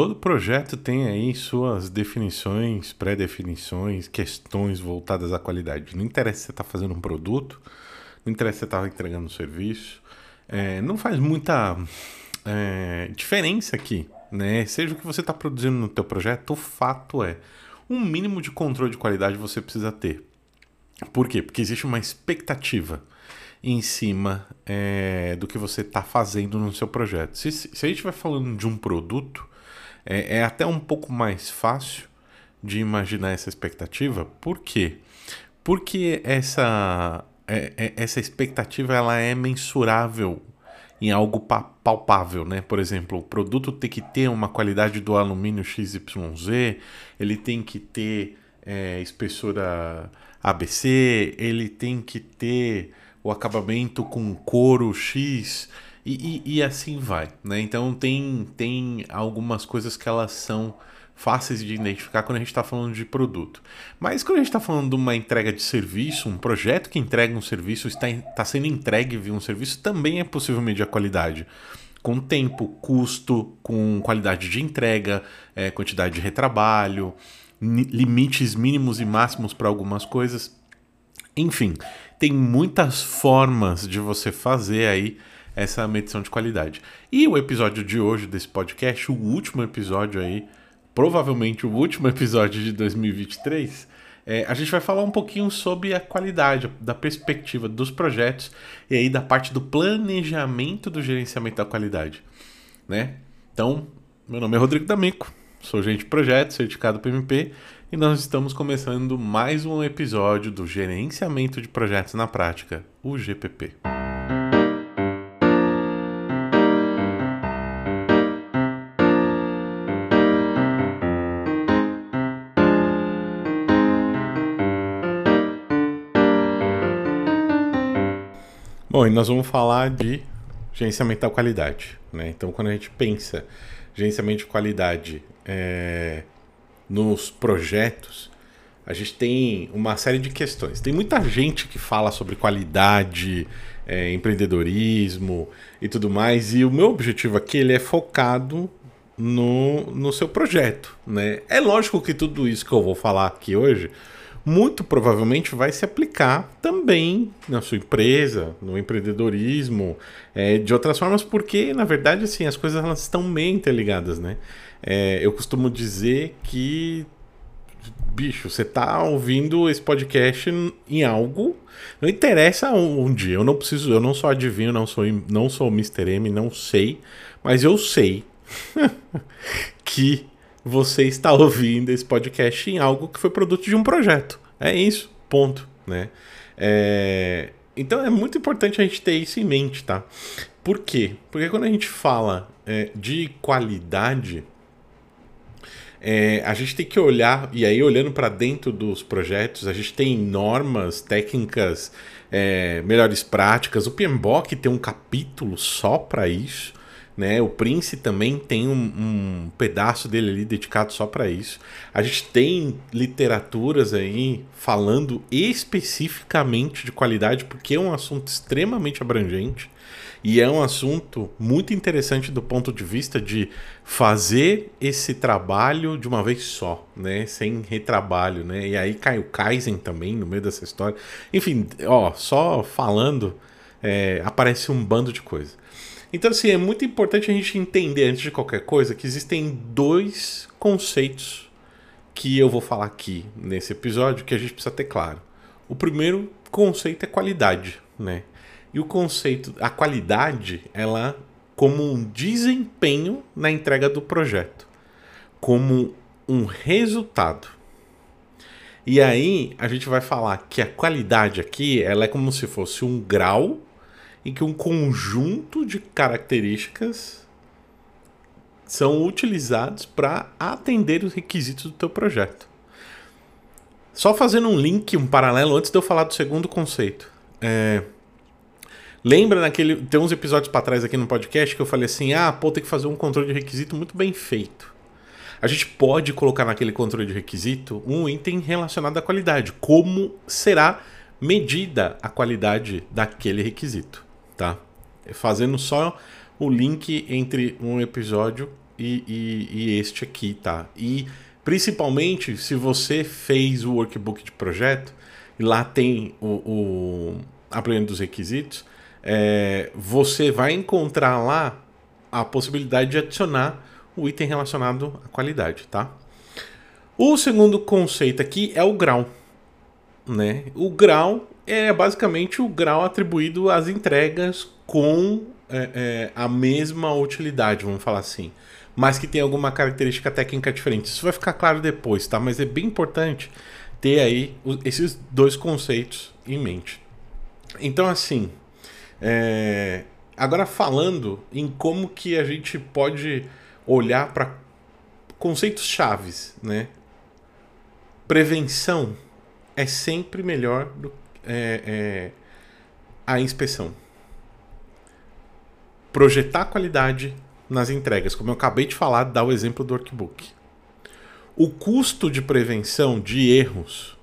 todo projeto tem aí suas definições, pré-definições, questões voltadas à qualidade. Não interessa se você está fazendo um produto, não interessa se você está entregando um serviço, é, não faz muita é, diferença aqui, né? Seja o que você está produzindo no teu projeto, o fato é, um mínimo de controle de qualidade você precisa ter. Por quê? Porque existe uma expectativa em cima é, do que você está fazendo no seu projeto. Se, se a gente estiver falando de um produto, é, é, até um pouco mais fácil de imaginar essa expectativa. Por quê? Porque essa, é, é essa expectativa ela é mensurável em algo palpável, né? Por exemplo, o produto tem que ter uma qualidade do alumínio XYZ, ele tem que ter é, espessura ABC, ele tem que ter o acabamento com couro X e, e, e, assim vai, né? Então tem, tem algumas coisas que elas são fáceis de identificar quando a gente está falando de produto. Mas quando a gente está falando de uma entrega de serviço, um projeto que entrega um serviço, está, está sendo entregue via um serviço, também é possível medir a qualidade. Com tempo, custo, com qualidade de entrega, é, quantidade de retrabalho, limites mínimos e máximos para algumas coisas. Enfim, tem muitas formas de você fazer aí essa medição de qualidade. E o episódio de hoje desse podcast, o último episódio aí, provavelmente o último episódio de 2023, é, a gente vai falar um pouquinho sobre a qualidade, da perspectiva dos projetos e aí da parte do planejamento do gerenciamento da qualidade, né? Então, meu nome é Rodrigo D'Amico, sou gerente de projetos, certificado PMP, e nós estamos começando mais um episódio do Gerenciamento de Projetos na Prática, o GPP. Bom, e nós vamos falar de gerenciamento da qualidade. Né? Então, quando a gente pensa gerenciamento de qualidade é, nos projetos, a gente tem uma série de questões. Tem muita gente que fala sobre qualidade, é, empreendedorismo e tudo mais, e o meu objetivo aqui ele é focado no, no seu projeto. Né? É lógico que tudo isso que eu vou falar aqui hoje muito provavelmente vai se aplicar também na sua empresa, no empreendedorismo, é, de outras formas, porque na verdade assim as coisas elas estão meio interligadas, né? É, eu costumo dizer que bicho, você tá ouvindo esse podcast em algo, não interessa onde, eu não preciso, eu não sou adivinho, não sou, não sou Mr. M, não sei, mas eu sei que você está ouvindo esse podcast em algo que foi produto de um projeto. É isso, ponto, né? É... Então é muito importante a gente ter isso em mente, tá? Por quê? Porque quando a gente fala é, de qualidade, é, a gente tem que olhar, e aí olhando para dentro dos projetos, a gente tem normas, técnicas, é, melhores práticas. O PMBOK tem um capítulo só para isso. Né? O Prince também tem um, um pedaço dele ali dedicado só para isso. A gente tem literaturas aí falando especificamente de qualidade, porque é um assunto extremamente abrangente. E é um assunto muito interessante do ponto de vista de fazer esse trabalho de uma vez só, né? Sem retrabalho, né? E aí cai o Kaizen também no meio dessa história. Enfim, ó, só falando, é, aparece um bando de coisa. Então, assim, é muito importante a gente entender, antes de qualquer coisa, que existem dois conceitos que eu vou falar aqui nesse episódio que a gente precisa ter claro. O primeiro conceito é qualidade, né? E o conceito, a qualidade, ela como um desempenho na entrega do projeto, como um resultado. E aí a gente vai falar que a qualidade aqui, ela é como se fosse um grau em que um conjunto de características são utilizados para atender os requisitos do teu projeto. Só fazendo um link, um paralelo, antes de eu falar do segundo conceito. É... Lembra naquele. Tem uns episódios para trás aqui no podcast que eu falei assim: ah, pô, tem que fazer um controle de requisito muito bem feito. A gente pode colocar naquele controle de requisito um item relacionado à qualidade. Como será medida a qualidade daquele requisito? Tá? Fazendo só o link entre um episódio e, e, e este aqui, tá? E principalmente se você fez o workbook de projeto e lá tem o, o a planilha dos requisitos, é, você vai encontrar lá a possibilidade de adicionar o item relacionado à qualidade, tá? O segundo conceito aqui é o grau, né? O grau é basicamente o grau atribuído às entregas com é, é, a mesma utilidade, vamos falar assim, mas que tem alguma característica técnica diferente. Isso vai ficar claro depois, tá? Mas é bem importante ter aí esses dois conceitos em mente. Então, assim, é... agora falando em como que a gente pode olhar para conceitos chaves, né? Prevenção é sempre melhor do é, é, a inspeção. Projetar qualidade nas entregas, como eu acabei de falar, dá o exemplo do workbook. O custo de prevenção de erros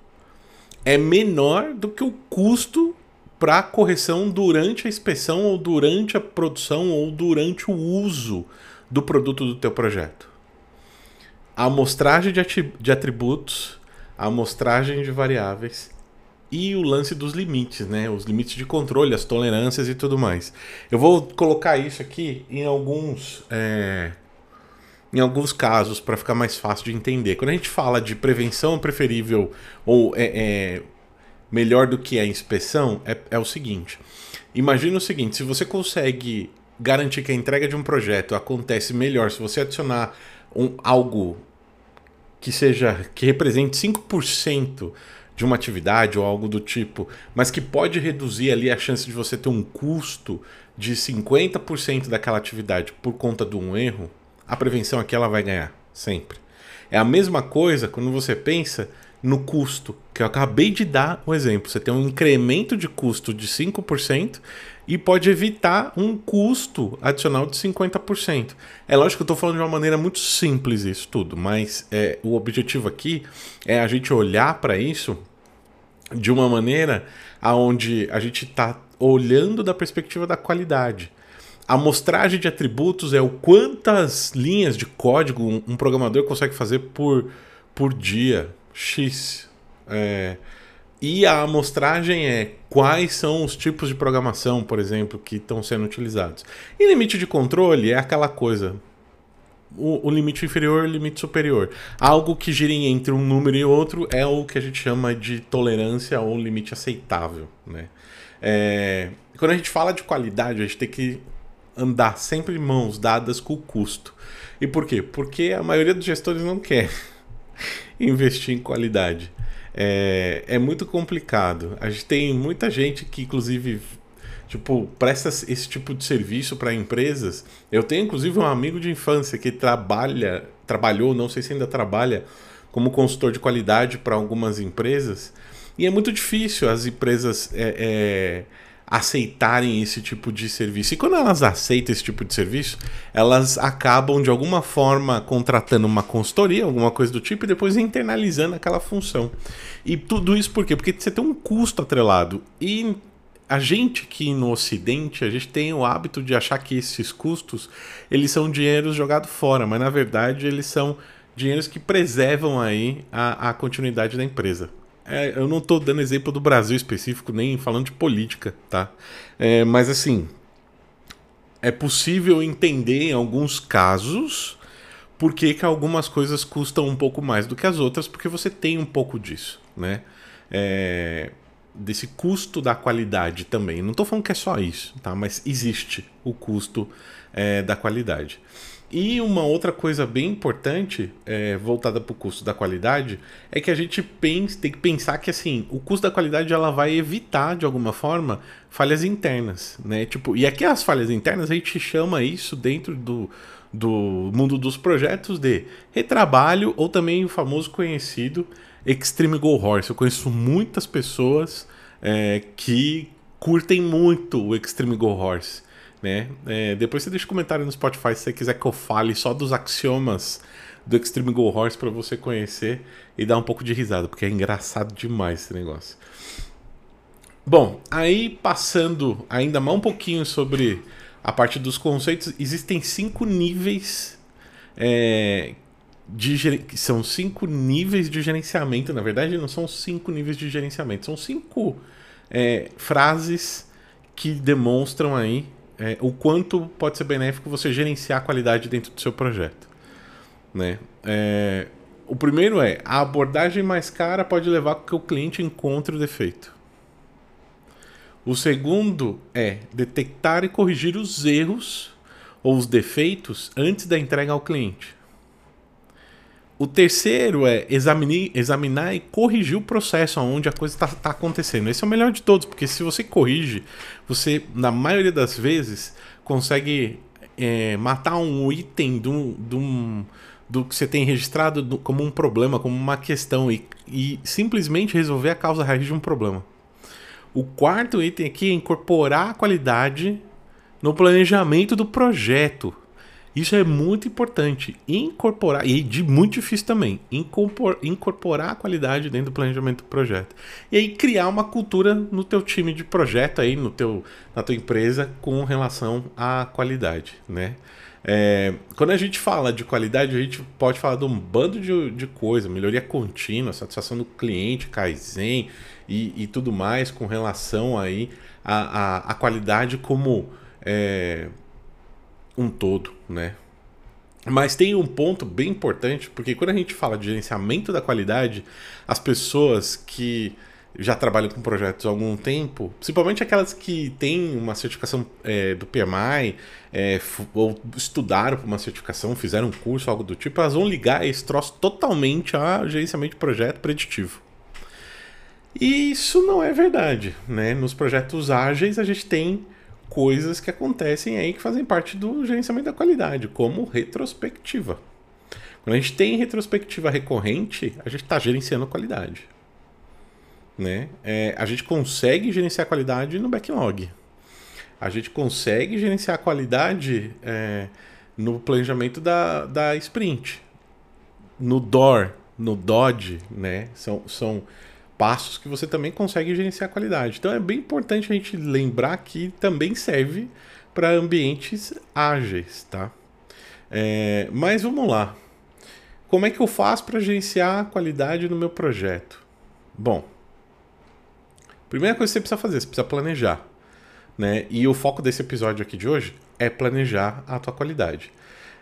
é menor do que o custo para correção durante a inspeção ou durante a produção ou durante o uso do produto do teu projeto. A amostragem de atributos, a amostragem de variáveis e o lance dos limites, né? Os limites de controle, as tolerâncias e tudo mais. Eu vou colocar isso aqui em alguns é, em alguns casos para ficar mais fácil de entender. Quando a gente fala de prevenção preferível ou é, é melhor do que a inspeção, é, é o seguinte: imagina o seguinte, se você consegue garantir que a entrega de um projeto acontece melhor se você adicionar um, algo que seja que represente 5% de uma atividade ou algo do tipo, mas que pode reduzir ali a chance de você ter um custo de 50% daquela atividade por conta de um erro, a prevenção aqui ela vai ganhar sempre. É a mesma coisa quando você pensa no custo, que eu acabei de dar o exemplo. Você tem um incremento de custo de 5% e pode evitar um custo adicional de 50%. É lógico que eu estou falando de uma maneira muito simples isso tudo, mas é, o objetivo aqui é a gente olhar para isso de uma maneira aonde a gente está olhando da perspectiva da qualidade. A amostragem de atributos é o quantas linhas de código um, um programador consegue fazer por, por dia, X. É, e a amostragem é quais são os tipos de programação, por exemplo, que estão sendo utilizados. E limite de controle é aquela coisa. O, o limite inferior e o limite superior. Algo que gira entre um número e outro é o que a gente chama de tolerância ou limite aceitável. Né? É, quando a gente fala de qualidade, a gente tem que andar sempre mãos dadas com o custo. E por quê? Porque a maioria dos gestores não quer investir em qualidade é, é muito complicado. A gente tem muita gente que, inclusive, tipo, presta esse tipo de serviço para empresas. Eu tenho, inclusive, um amigo de infância que trabalha, trabalhou, não sei se ainda trabalha, como consultor de qualidade para algumas empresas. E é muito difícil as empresas é, é, aceitarem esse tipo de serviço. E quando elas aceitam esse tipo de serviço, elas acabam de alguma forma contratando uma consultoria, alguma coisa do tipo, e depois internalizando aquela função. E tudo isso por quê? Porque você tem um custo atrelado. E a gente aqui no Ocidente, a gente tem o hábito de achar que esses custos eles são dinheiros jogados fora, mas na verdade eles são dinheiros que preservam aí a, a continuidade da empresa. É, eu não estou dando exemplo do Brasil específico, nem falando de política, tá? É, mas assim, é possível entender em alguns casos por que, que algumas coisas custam um pouco mais do que as outras, porque você tem um pouco disso, né? É, desse custo da qualidade também. Não estou falando que é só isso, tá? Mas existe o custo é, da qualidade. E uma outra coisa bem importante, é, voltada para o custo da qualidade, é que a gente tem que pensar que assim, o custo da qualidade ela vai evitar, de alguma forma, falhas internas. Né? Tipo, e aqui as falhas internas a gente chama isso dentro do, do mundo dos projetos de retrabalho ou também o famoso conhecido Extreme Go Horse. Eu conheço muitas pessoas é, que curtem muito o Extreme Go Horse. Né? É, depois você deixa um comentário no Spotify se você quiser que eu fale só dos axiomas do Extreme Go Horse para você conhecer e dar um pouco de risada, porque é engraçado demais esse negócio. Bom, aí passando ainda mais um pouquinho sobre a parte dos conceitos, existem cinco níveis é, de, são cinco níveis de gerenciamento. Na verdade, não são cinco níveis de gerenciamento, são cinco é, frases que demonstram aí é, o quanto pode ser benéfico você gerenciar a qualidade dentro do seu projeto. Né? É, o primeiro é a abordagem mais cara pode levar que o cliente encontre o defeito. O segundo é detectar e corrigir os erros ou os defeitos antes da entrega ao cliente. O terceiro é examinar, examinar e corrigir o processo onde a coisa está tá acontecendo. Esse é o melhor de todos, porque se você corrige, você, na maioria das vezes, consegue é, matar um item do, do, do que você tem registrado do, como um problema, como uma questão, e, e simplesmente resolver a causa raiz de um problema. O quarto item aqui é incorporar a qualidade no planejamento do projeto. Isso é muito importante. Incorporar, e de muito difícil também, incorporar a qualidade dentro do planejamento do projeto. E aí criar uma cultura no teu time de projeto aí, no teu, na tua empresa com relação à qualidade, né? É, quando a gente fala de qualidade, a gente pode falar de um bando de, de coisa, melhoria contínua, satisfação do cliente, Kaizen e, e tudo mais com relação aí à, à qualidade como é, um todo, né? Mas tem um ponto bem importante, porque quando a gente fala de gerenciamento da qualidade, as pessoas que já trabalham com projetos há algum tempo, principalmente aquelas que têm uma certificação é, do PMI, é, ou estudaram para uma certificação, fizeram um curso, algo do tipo, elas vão ligar esse troço totalmente a gerenciamento de projeto preditivo. E isso não é verdade, né? Nos projetos ágeis a gente tem coisas que acontecem aí que fazem parte do gerenciamento da qualidade, como retrospectiva. Quando a gente tem retrospectiva recorrente, a gente está gerenciando qualidade. Né? É, a gente consegue gerenciar qualidade no backlog. A gente consegue gerenciar qualidade é, no planejamento da, da sprint. No DOR, no DOD, né? São, são passos que você também consegue gerenciar a qualidade. Então é bem importante a gente lembrar que também serve para ambientes ágeis, tá? É, mas vamos lá. Como é que eu faço para gerenciar a qualidade no meu projeto? Bom, primeira coisa que você precisa fazer, você precisa planejar. Né? E o foco desse episódio aqui de hoje é planejar a tua qualidade.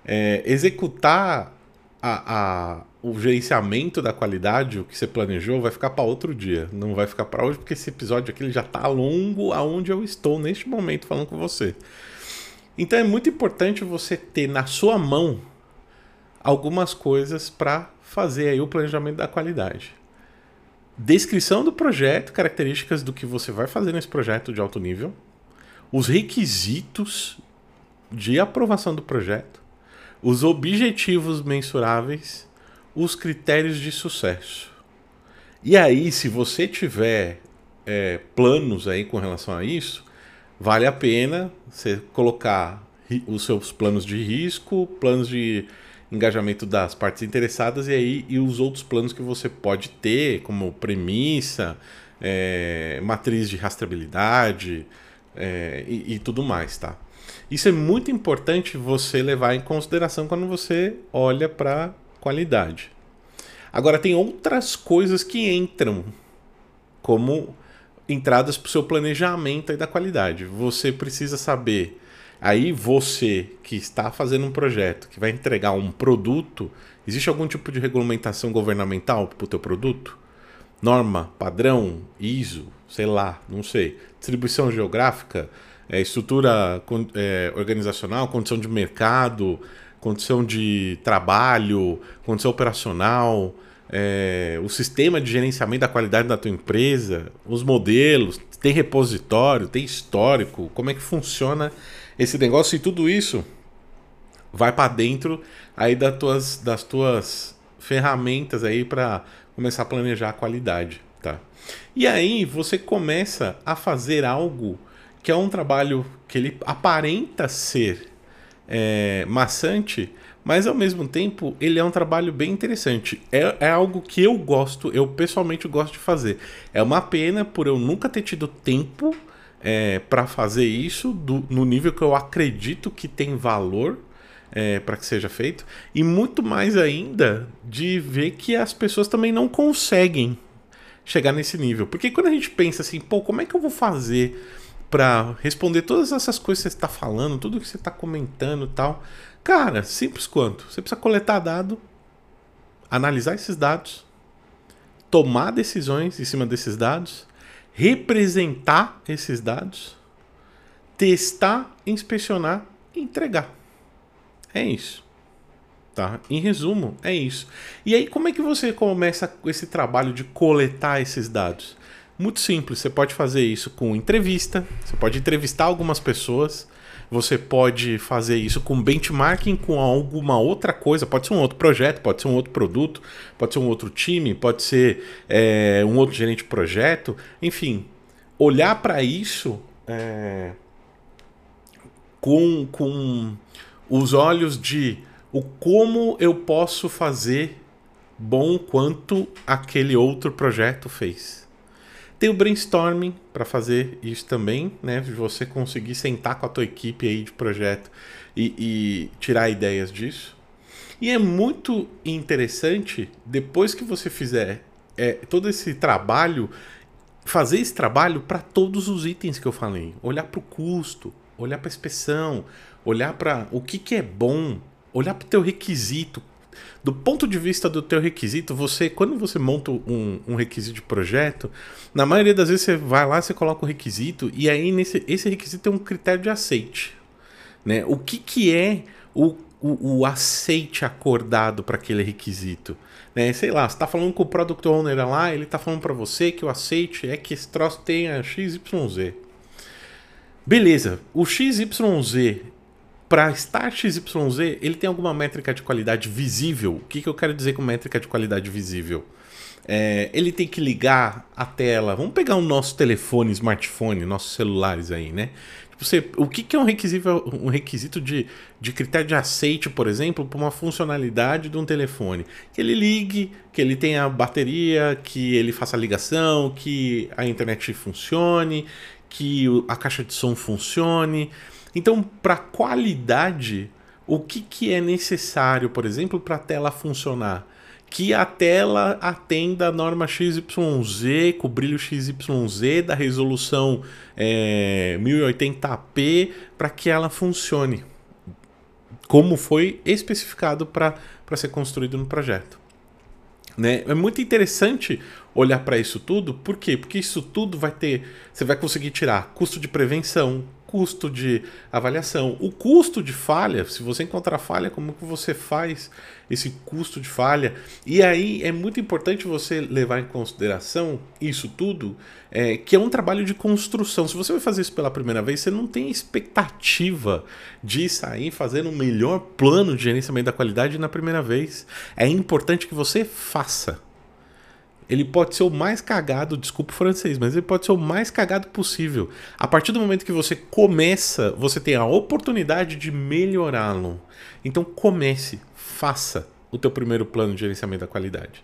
É, executar a, a, o gerenciamento da qualidade, o que você planejou, vai ficar para outro dia. Não vai ficar para hoje, porque esse episódio aqui ele já está longo aonde eu estou neste momento falando com você. Então é muito importante você ter na sua mão algumas coisas para fazer aí o planejamento da qualidade. Descrição do projeto, características do que você vai fazer nesse projeto de alto nível, os requisitos de aprovação do projeto, os objetivos mensuráveis, os critérios de sucesso. E aí, se você tiver é, planos aí com relação a isso, vale a pena você colocar os seus planos de risco, planos de engajamento das partes interessadas e aí e os outros planos que você pode ter, como premissa, é, matriz de rastreabilidade é, e, e tudo mais, tá? Isso é muito importante você levar em consideração quando você olha para qualidade. Agora, tem outras coisas que entram como entradas para o seu planejamento da qualidade. Você precisa saber. Aí você que está fazendo um projeto, que vai entregar um produto, existe algum tipo de regulamentação governamental para o teu produto? Norma, padrão, ISO, sei lá, não sei. Distribuição geográfica, é, estrutura é, organizacional, condição de mercado, condição de trabalho, condição operacional, é, o sistema de gerenciamento da qualidade da tua empresa, os modelos, tem repositório, tem histórico, como é que funciona esse negócio e tudo isso vai para dentro aí das tuas, das tuas ferramentas aí para começar a planejar a qualidade, tá? E aí você começa a fazer algo que é um trabalho que ele aparenta ser é, maçante, mas ao mesmo tempo ele é um trabalho bem interessante. É, é algo que eu gosto, eu pessoalmente gosto de fazer. É uma pena por eu nunca ter tido tempo é, para fazer isso do, no nível que eu acredito que tem valor. é, para que seja feito, e muito mais ainda de ver que as pessoas também não conseguem chegar nesse nível. Porque quando a gente pensa assim, pô, como é que eu vou fazer para responder todas essas coisas que você está falando, tudo que você está comentando tal? Cara, simples quanto. Você precisa coletar dado, analisar esses dados, tomar decisões em cima desses dados, representar esses dados, testar, inspecionar e entregar. É isso. Tá? Em resumo, é isso. E aí, como é que você começa esse trabalho de coletar esses dados? Muito simples, você pode fazer isso com entrevista, você pode entrevistar algumas pessoas, você pode fazer isso com benchmarking com alguma outra coisa, pode ser um outro projeto, pode ser um outro produto, pode ser um outro time, pode ser é, um outro gerente de projeto, enfim, olhar para isso é, com, com os olhos de o como eu posso fazer bom quanto aquele outro projeto fez. Tem o brainstorming para fazer isso também, né? Você conseguir sentar com a tua equipe aí de projeto e, e tirar ideias disso. E é muito interessante, depois que você fizer é, todo esse trabalho, fazer esse trabalho para todos os itens que eu falei. Olhar para o custo, olhar para a inspeção, olhar para o que, que é bom, olhar para o teu requisito. Do ponto de vista do teu requisito, você quando você monta um, um, requisito de projeto, na maioria das vezes você vai lá, você coloca o requisito e aí nesse, esse requisito tem um critério de aceite. Né? O que, que é o, o, o aceite acordado para aquele requisito? Né? Sei lá, você está falando com o Product Owner lá, ele está falando para você que o aceite é que esse troço tenha XYZ. Beleza, o XYZ para estar XYZ, ele tem alguma métrica de qualidade visível. O que, que eu quero dizer com métrica de qualidade visível? É, ele tem que ligar a tela. Vamos pegar o nosso telefone, smartphone, nossos celulares aí, né? Tipo, você, o que, que é um requisito, um requisito de, de critério de aceite, por exemplo, para uma funcionalidade de um telefone? Que ele ligue, que ele tenha bateria, que ele faça ligação, que a internet funcione, que a caixa de som funcione. Então, para qualidade, o que, que é necessário, por exemplo, para a tela funcionar? Que a tela atenda a norma XYZ, com brilho XYZ, da resolução é, 1080p, para que ela funcione como foi especificado para ser construído no projeto. Né? É muito interessante olhar para isso tudo, por quê? Porque isso tudo vai ter. Você vai conseguir tirar custo de prevenção, custo de avaliação. O custo de falha, se você encontrar falha, como que você faz esse custo de falha? E aí é muito importante você levar em consideração isso tudo, é, que é um trabalho de construção. Se você vai fazer isso pela primeira vez, você não tem expectativa de sair fazendo o melhor plano de gerenciamento da qualidade na primeira vez. É importante que você faça ele pode ser o mais cagado, desculpa o francês, mas ele pode ser o mais cagado possível. A partir do momento que você começa, você tem a oportunidade de melhorá-lo. Então comece, faça o teu primeiro plano de gerenciamento da qualidade.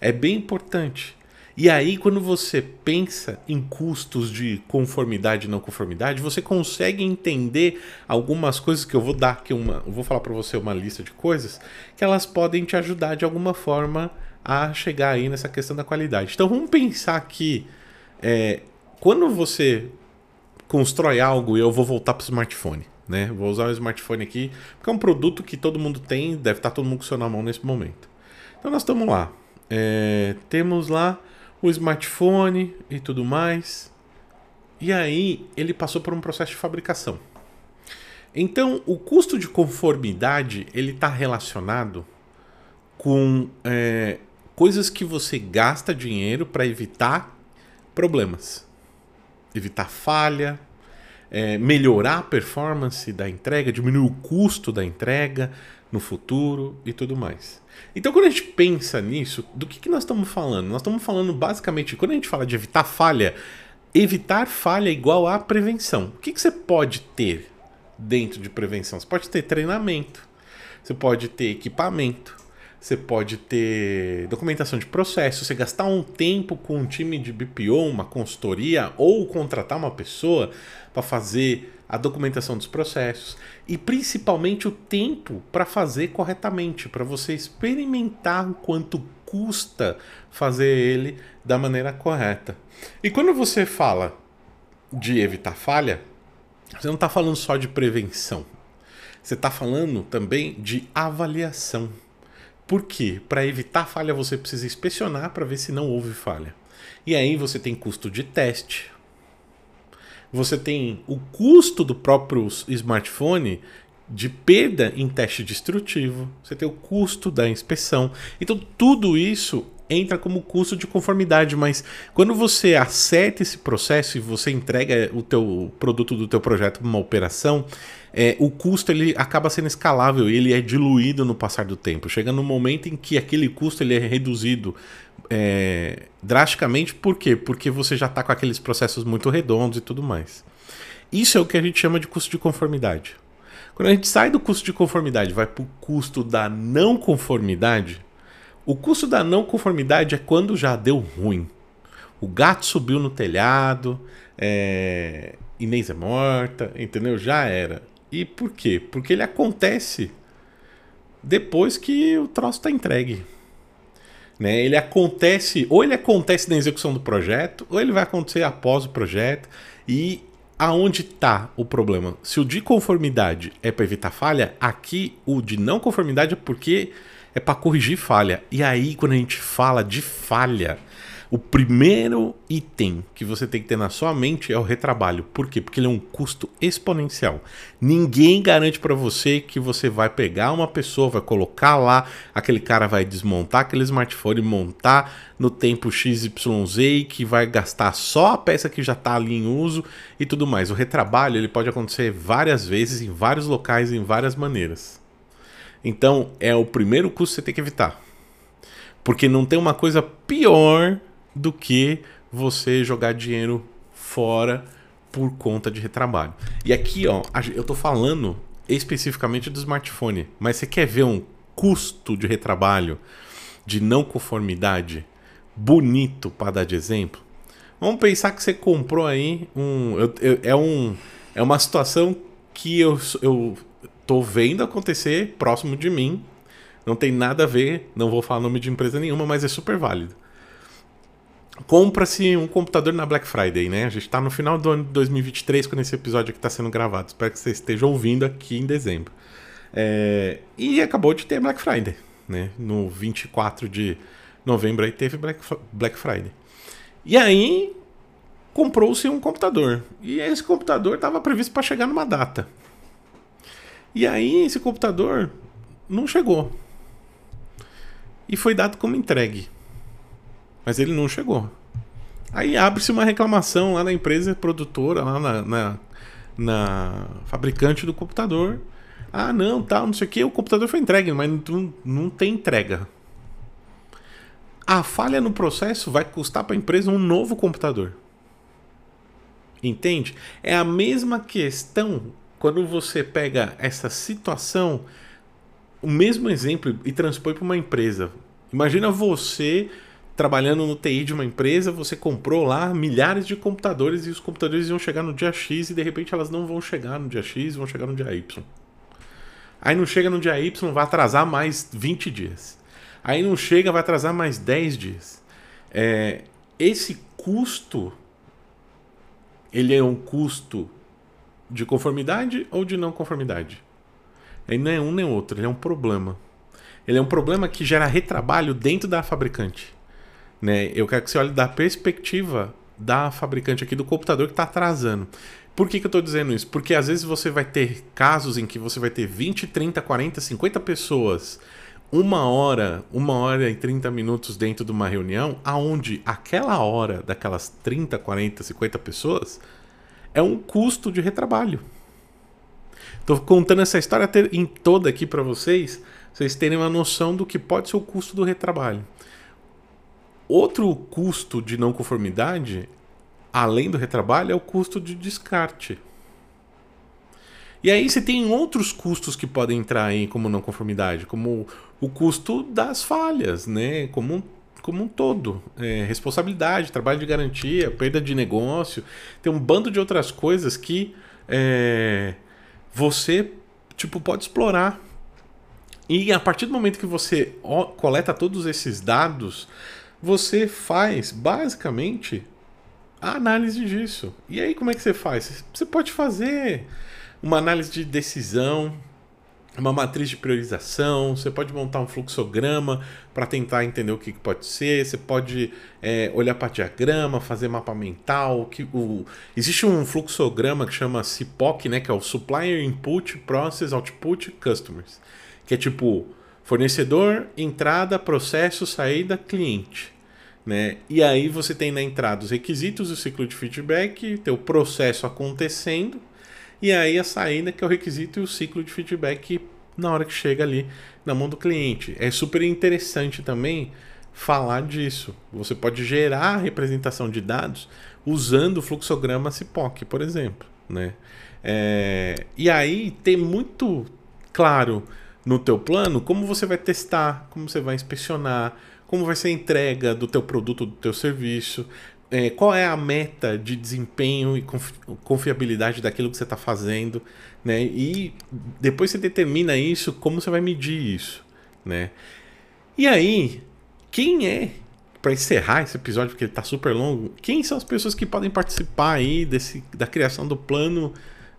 É bem importante. E aí, quando você pensa em custos de conformidade e não conformidade, você consegue entender algumas coisas que eu vou dar aqui uma, vou falar para você uma lista de coisas que elas podem te ajudar de alguma forma a chegar aí nessa questão da qualidade. Então vamos pensar que é, quando você constrói algo, eu vou voltar para o smartphone, né? Vou usar o smartphone aqui, porque é um produto que todo mundo tem, deve estar todo mundo com o seu na mão nesse momento. Então nós estamos lá. É, temos lá o smartphone e tudo mais. E aí ele passou por um processo de fabricação. Então o custo de conformidade ele está relacionado com é, coisas que você gasta dinheiro para evitar problemas, evitar falha, é, melhorar a performance da entrega, diminuir o custo da entrega no futuro e tudo mais. Então, quando a gente pensa nisso, do que, que nós estamos falando? Nós estamos falando basicamente, quando a gente fala de evitar falha, evitar falha é igual a prevenção. O que, que você pode ter dentro de prevenção? Você pode ter treinamento, você pode ter equipamento, você pode ter documentação de processo, você gastar um tempo com um time de BPO, uma consultoria, ou contratar uma pessoa para fazer a documentação dos processos e principalmente o tempo para fazer corretamente, para você experimentar o quanto custa fazer ele da maneira correta. E quando você fala de evitar falha, você não está falando só de prevenção. Você está falando também de avaliação. Por quê? Para evitar falha, você precisa inspecionar para ver se não houve falha. E aí você tem custo de teste. Você tem o custo do próprio smartphone de perda em teste destrutivo. Você tem o custo da inspeção. Então tudo isso entra como custo de conformidade, mas quando você acerta esse processo e você entrega o teu produto do teu projeto para uma operação, é, o custo ele acaba sendo escalável e ele é diluído no passar do tempo. Chega no momento em que aquele custo ele é reduzido é, drasticamente, por quê? Porque você já está com aqueles processos muito redondos e tudo mais. Isso é o que a gente chama de custo de conformidade. Quando a gente sai do custo de conformidade vai para o custo da não conformidade, o custo da não conformidade é quando já deu ruim. O gato subiu no telhado, é... Inês é morta, entendeu? Já era. E por quê? Porque ele acontece depois que o troço está entregue. Né? Ele acontece, ou ele acontece na execução do projeto, ou ele vai acontecer após o projeto. E aonde está o problema? Se o de conformidade é para evitar falha, aqui o de não conformidade é porque é para corrigir falha. E aí, quando a gente fala de falha, o primeiro item que você tem que ter na sua mente é o retrabalho. Por quê? Porque ele é um custo exponencial. Ninguém garante para você que você vai pegar uma pessoa, vai colocar lá, aquele cara vai desmontar aquele smartphone, montar no tempo XYZ que vai gastar só a peça que já está ali em uso e tudo mais. O retrabalho ele pode acontecer várias vezes, em vários locais, em várias maneiras. Então, é o primeiro custo que você tem que evitar. Porque não tem uma coisa pior do que você jogar dinheiro fora por conta de retrabalho. E aqui, ó, eu tô falando especificamente do smartphone, mas você quer ver um custo de retrabalho de não conformidade bonito para dar de exemplo? Vamos pensar que você comprou aí um. Eu, eu, é, um é uma situação que eu, eu tô vendo acontecer próximo de mim. Não tem nada a ver, não vou falar nome de empresa nenhuma, mas é super válido. Compra-se um computador na Black Friday, né? A gente está no final do ano de 2023 quando esse episódio aqui está sendo gravado. Espero que você esteja ouvindo aqui em dezembro. É... E acabou de ter Black Friday, né? No 24 de novembro aí teve Black, Black Friday. E aí comprou-se um computador. E esse computador estava previsto para chegar numa data. E aí esse computador não chegou. E foi dado como entregue. Mas ele não chegou. Aí abre-se uma reclamação lá na empresa produtora, lá na, na, na, fabricante do computador. Ah, não, tal, não sei o que, o computador foi entregue, mas não, não tem entrega. A falha no processo vai custar para a empresa um novo computador. Entende? É a mesma questão quando você pega essa situação, o mesmo exemplo e transpõe para uma empresa. Imagina você trabalhando no TI de uma empresa, você comprou lá milhares de computadores e os computadores iam chegar no dia X e de repente elas não vão chegar no dia X, vão chegar no dia Y. Aí não chega no dia Y, vai atrasar mais 20 dias. Aí não chega, vai atrasar mais 10 dias. É, esse custo, ele é um custo de conformidade ou de não conformidade. Ele não é um nem outro, ele é um problema. Ele é um problema que gera retrabalho dentro da fabricante. Né? Eu quero que você olhe da perspectiva da fabricante aqui do computador que está atrasando. Por que, que eu estou dizendo isso? Porque às vezes você vai ter casos em que você vai ter 20, 30, 40, 50 pessoas, uma hora, uma hora e 30 minutos dentro de uma reunião, aonde aquela hora daquelas 30, 40, 50 pessoas é um custo de retrabalho. Estou contando essa história em toda aqui para vocês, vocês terem uma noção do que pode ser o custo do retrabalho. Outro custo de não conformidade, além do retrabalho, é o custo de descarte. E aí você tem outros custos que podem entrar aí como não conformidade, como o custo das falhas, né? Como como um todo. É, responsabilidade, trabalho de garantia, perda de negócio. Tem um bando de outras coisas que é, você tipo, pode explorar. E a partir do momento que você coleta todos esses dados, você faz basicamente a análise disso. E aí como é que você faz? Você pode fazer uma análise de decisão, uma matriz de priorização, você pode montar um fluxograma para tentar entender o que, que, pode ser, você pode é, olhar para diagrama, fazer mapa mental. Que, o, existe um fluxograma que chama CIPOC, né, que é o Supplier Input, Process, Output, Customers, que é tipo fornecedor, entrada, processo, saída, cliente. Né? E aí você tem na entrada os requisitos, o ciclo de feedback, teu processo acontecendo, e aí a saída que é o requisito e o ciclo de feedback na hora que chega ali na mão do cliente. É super interessante também falar disso. Você pode gerar a representação de dados usando o fluxograma CIPOC, por exemplo. Né? É... E aí tem muito claro no teu plano como você vai testar, como você vai inspecionar, como vai ser a entrega do teu produto, do teu serviço, é, qual é a meta de desempenho e confiabilidade daquilo que você está fazendo, né? E depois você determina isso, como você vai medir isso, né? E aí, quem é para encerrar esse episódio porque ele está super longo, quem são as pessoas que podem participar aí desse da criação do plano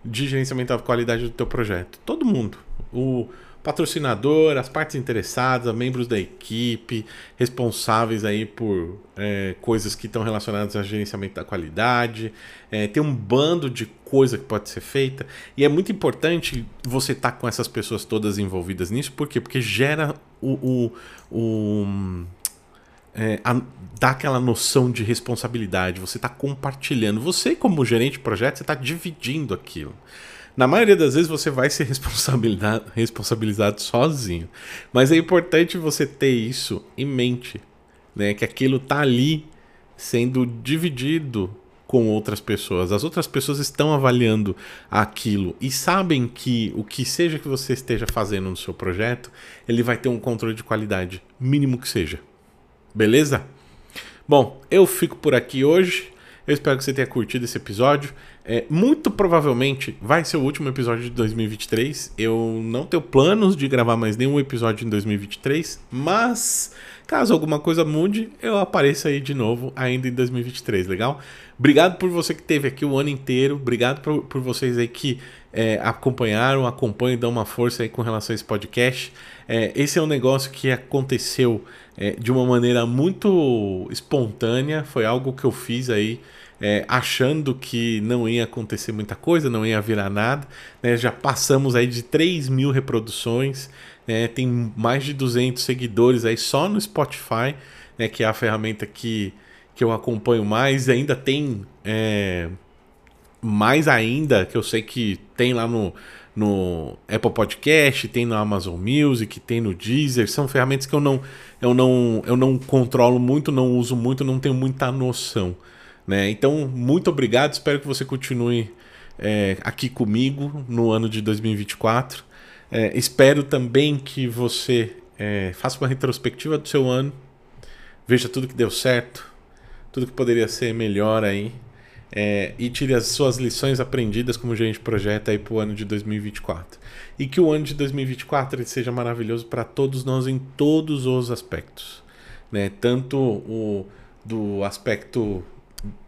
de gerenciamento da qualidade do teu projeto? Todo mundo. O patrocinador, as partes interessadas, membros da equipe, responsáveis aí por é, coisas que estão relacionadas ao gerenciamento da qualidade. É, tem um bando de coisa que pode ser feita. E é muito importante você estar tá com essas pessoas todas envolvidas nisso. Por quê? Porque gera o. o, o é, a, dá aquela noção de responsabilidade. Você está compartilhando. Você, como gerente de projeto, você está dividindo aquilo. Na maioria das vezes você vai ser responsabilizado, responsabilizado sozinho. Mas é importante você ter isso em mente, né? Que aquilo tá ali sendo dividido com outras pessoas. As outras pessoas estão avaliando aquilo e sabem que o que seja que você esteja fazendo no seu projeto, ele vai ter um controle de qualidade, mínimo que seja. Beleza? Bom, eu fico por aqui hoje. Eu espero que você tenha curtido esse episódio. É, muito provavelmente vai ser o último episódio de 2023. Eu não tenho planos de gravar mais nenhum episódio em 2023, mas caso alguma coisa mude, eu apareço aí de novo ainda em 2023, legal? Obrigado por você que esteve aqui o ano inteiro, obrigado por, por vocês aí que é, acompanharam, acompanham dão uma força aí com relação a esse podcast. É, esse é um negócio que aconteceu é, de uma maneira muito espontânea, foi algo que eu fiz aí é, achando que não ia acontecer muita coisa, não ia virar nada. Né? Já passamos aí de 3 mil reproduções, né? tem mais de 200 seguidores aí só no Spotify, né? que é a ferramenta que, que eu acompanho mais. Ainda tem é, mais ainda, que eu sei que tem lá no, no Apple Podcast, tem no Amazon Music, tem no Deezer, são ferramentas que eu não, eu não, eu não controlo muito, não uso muito, não tenho muita noção. Né? Então, muito obrigado. Espero que você continue é, aqui comigo no ano de 2024. É, espero também que você é, faça uma retrospectiva do seu ano, veja tudo que deu certo, tudo que poderia ser melhor aí. É, e tire as suas lições aprendidas como gerente de projeto aí para o ano de 2024. E que o ano de 2024 seja maravilhoso para todos nós em todos os aspectos. Né? Tanto o do aspecto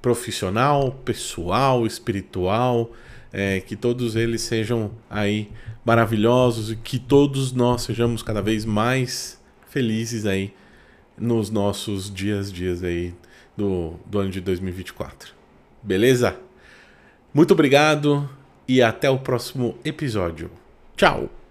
profissional, pessoal, espiritual, é, que todos eles sejam aí maravilhosos e que todos nós sejamos cada vez mais felizes aí nos nossos dias, dias aí do, do ano de 2024. Beleza? Muito obrigado e até o próximo episódio. Tchau!